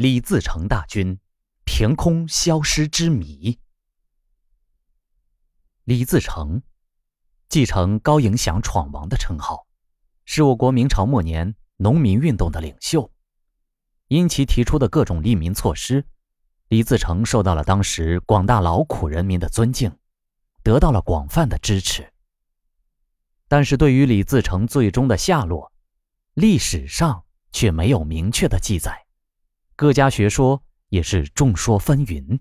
李自成大军凭空消失之谜。李自成继承高迎祥闯王的称号，是我国明朝末年农民运动的领袖。因其提出的各种利民措施，李自成受到了当时广大劳苦人民的尊敬，得到了广泛的支持。但是，对于李自成最终的下落，历史上却没有明确的记载，各家学说也是众说纷纭。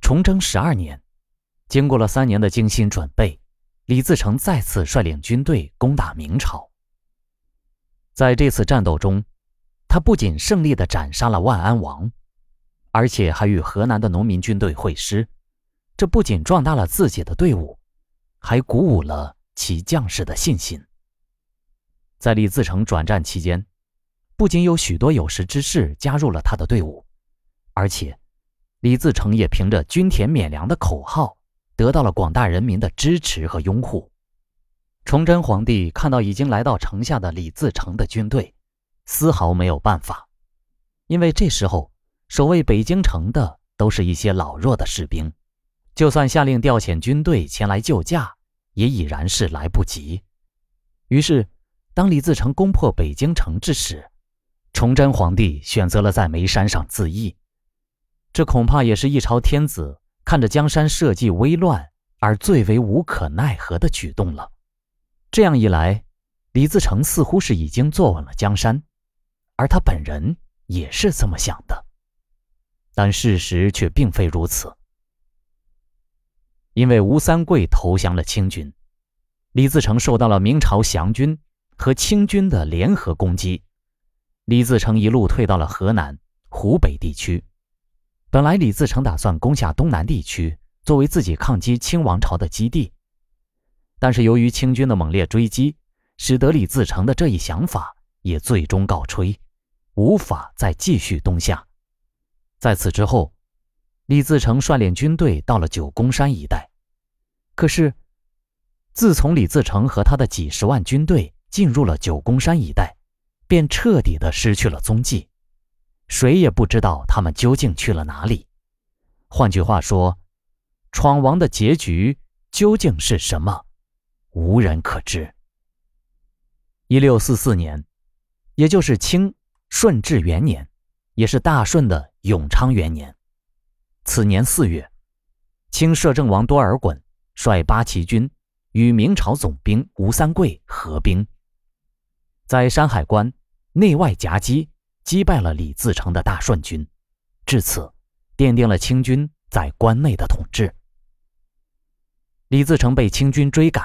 崇祯十二年。经过了三年的精心准备，李自成再次率领军队攻打明朝。在这次战斗中，他不仅胜利地斩杀了万安王，而且还与河南的农民军队会师。这不仅壮大了自己的队伍，还鼓舞了其将士的信心。在李自成转战期间，不仅有许多有识之士加入了他的队伍，而且李自成也凭着“均田免粮”的口号。得到了广大人民的支持和拥护。崇祯皇帝看到已经来到城下的李自成的军队，丝毫没有办法，因为这时候守卫北京城的都是一些老弱的士兵，就算下令调遣军队前来救驾，也已然是来不及。于是，当李自成攻破北京城之时，崇祯皇帝选择了在眉山上自缢，这恐怕也是一朝天子。看着江山社稷危乱而最为无可奈何的举动了。这样一来，李自成似乎是已经坐稳了江山，而他本人也是这么想的。但事实却并非如此，因为吴三桂投降了清军，李自成受到了明朝降军和清军的联合攻击，李自成一路退到了河南、湖北地区。本来李自成打算攻下东南地区，作为自己抗击清王朝的基地，但是由于清军的猛烈追击，使得李自成的这一想法也最终告吹，无法再继续东下。在此之后，李自成率领军队到了九宫山一带，可是，自从李自成和他的几十万军队进入了九宫山一带，便彻底的失去了踪迹。谁也不知道他们究竟去了哪里。换句话说，闯王的结局究竟是什么，无人可知。一六四四年，也就是清顺治元年，也是大顺的永昌元年。此年四月，清摄政王多尔衮率八旗军与明朝总兵吴三桂合兵，在山海关内外夹击。击败了李自成的大顺军，至此奠定了清军在关内的统治。李自成被清军追赶，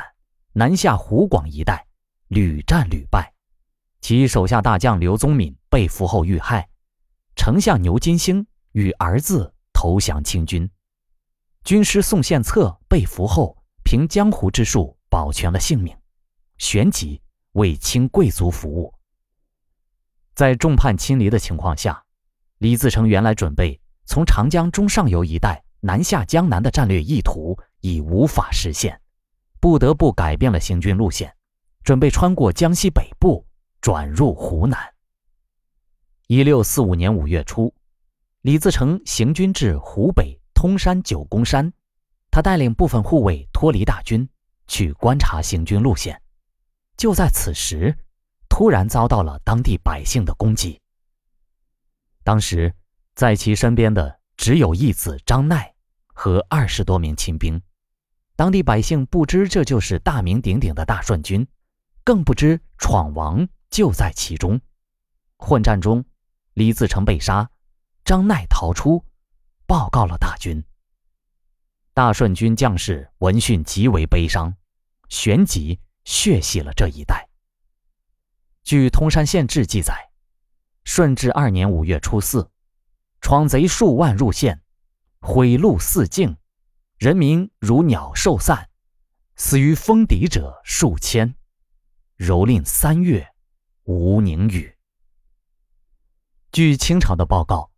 南下湖广一带，屡战屡败，其手下大将刘宗敏被俘后遇害，丞相牛金星与儿子投降清军，军师宋献策被俘后凭江湖之术保全了性命，旋即为清贵族服务。在众叛亲离的情况下，李自成原来准备从长江中上游一带南下江南的战略意图已无法实现，不得不改变了行军路线，准备穿过江西北部转入湖南。一六四五年五月初，李自成行军至湖北通山九宫山，他带领部分护卫脱离大军，去观察行军路线。就在此时。突然遭到了当地百姓的攻击。当时，在其身边的只有义子张奈和二十多名亲兵。当地百姓不知这就是大名鼎鼎的大顺军，更不知闯王就在其中。混战中，李自成被杀，张奈逃出，报告了大军。大顺军将士闻讯极为悲伤，旋即血洗了这一带。据《通山县志》记载，顺治二年五月初四，闯贼数万入县，毁路四境，人民如鸟兽散，死于风敌者数千，蹂躏三月，无宁雨。据清朝的报告，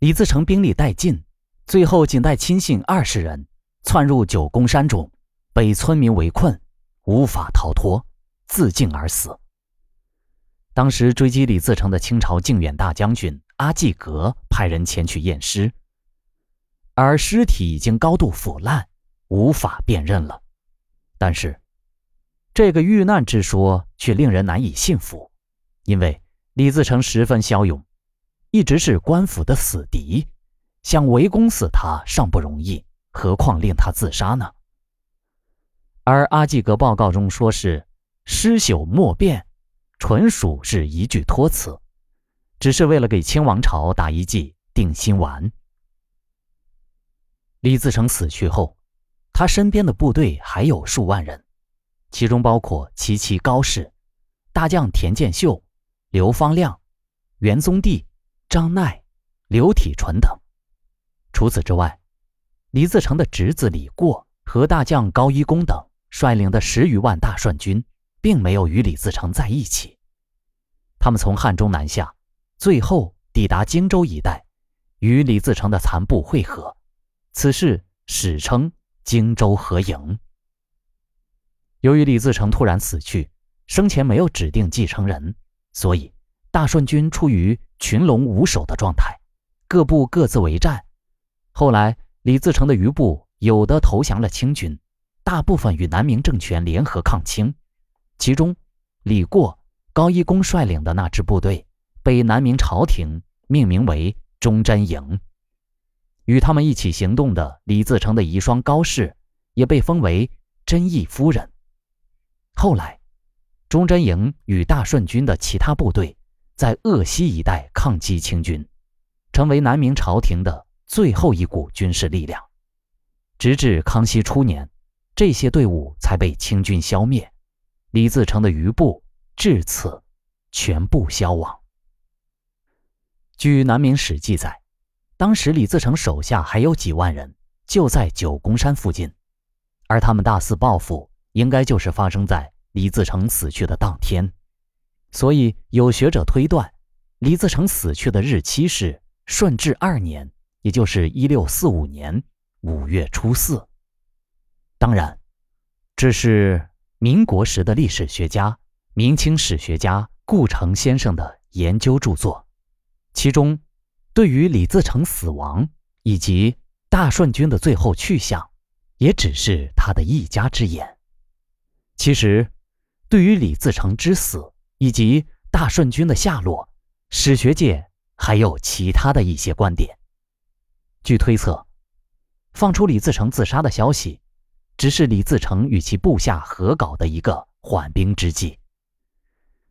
李自成兵力殆尽，最后仅带亲信二十人窜入九宫山中，被村民围困，无法逃脱，自尽而死。当时追击李自成的清朝靖远大将军阿济格派人前去验尸，而尸体已经高度腐烂，无法辨认了。但是，这个遇难之说却令人难以信服，因为李自成十分骁勇，一直是官府的死敌，想围攻死他尚不容易，何况令他自杀呢？而阿济格报告中说是尸朽莫辨，纯属是一句托词。只是为了给清王朝打一剂定心丸。李自成死去后，他身边的部队还有数万人，其中包括齐齐高氏、大将田建秀、刘方亮、袁宗帝、张鼐、刘体纯等。除此之外，李自成的侄子李过和大将高一功等率领的十余万大顺军，并没有与李自成在一起，他们从汉中南下。最后抵达荆州一带，与李自成的残部会合，此事史称荆州合营。由于李自成突然死去，生前没有指定继承人，所以大顺军处于群龙无首的状态，各部各自为战。后来，李自成的余部有的投降了清军，大部分与南明政权联合抗清。其中，李过、高一功率领的那支部队。被南明朝廷命名为忠贞营，与他们一起行动的李自成的遗孀高氏也被封为贞义夫人。后来，忠贞营与大顺军的其他部队在鄂西一带抗击清军，成为南明朝廷的最后一股军事力量。直至康熙初年，这些队伍才被清军消灭，李自成的余部至此全部消亡。据南明史记载，当时李自成手下还有几万人，就在九宫山附近，而他们大肆报复，应该就是发生在李自成死去的当天。所以有学者推断，李自成死去的日期是顺治二年，也就是一六四五年五月初四。当然，这是民国时的历史学家、明清史学家顾城先生的研究著作。其中，对于李自成死亡以及大顺军的最后去向，也只是他的一家之言。其实，对于李自成之死以及大顺军的下落，史学界还有其他的一些观点。据推测，放出李自成自杀的消息，只是李自成与其部下合搞的一个缓兵之计。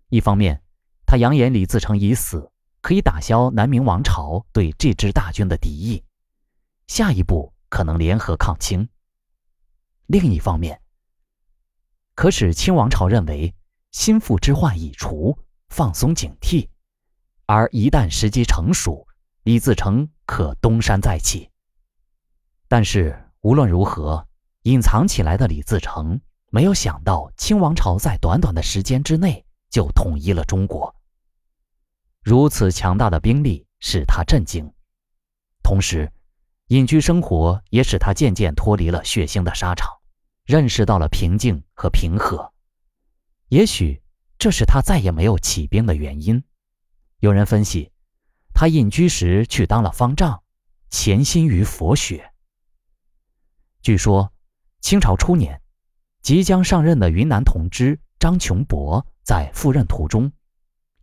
一方面，他扬言李自成已死。可以打消南明王朝对这支大军的敌意，下一步可能联合抗清。另一方面，可使清王朝认为心腹之患已除，放松警惕，而一旦时机成熟，李自成可东山再起。但是无论如何，隐藏起来的李自成没有想到，清王朝在短短的时间之内就统一了中国。如此强大的兵力使他震惊，同时，隐居生活也使他渐渐脱离了血腥的沙场，认识到了平静和平和。也许这是他再也没有起兵的原因。有人分析，他隐居时去当了方丈，潜心于佛学。据说，清朝初年，即将上任的云南同知张琼博在赴任途中。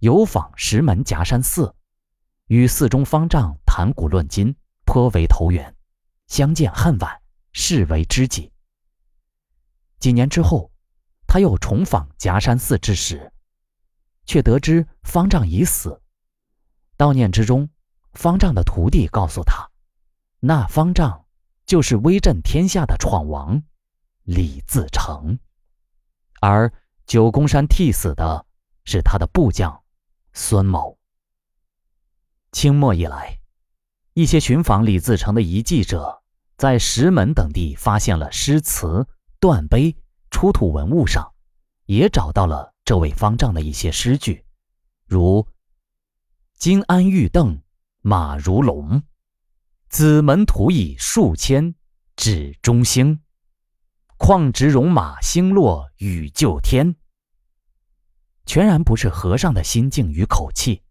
游访石门夹山寺，与寺中方丈谈古论今，颇为投缘，相见恨晚，视为知己。几年之后，他又重访夹山寺之时，却得知方丈已死。悼念之中，方丈的徒弟告诉他，那方丈就是威震天下的闯王李自成，而九宫山替死的是他的部将。孙某。清末以来，一些寻访李自成的遗迹者，在石门等地发现了诗词、断碑、出土文物上，也找到了这位方丈的一些诗句，如“金鞍玉镫马如龙，子门徒以数千指中兴，况值戎马星落与救天。”全然不是和尚的心境与口气，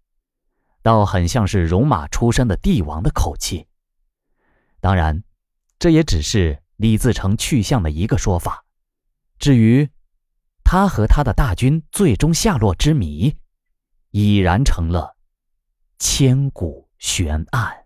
倒很像是戎马出身的帝王的口气。当然，这也只是李自成去向的一个说法。至于他和他的大军最终下落之谜，已然成了千古悬案。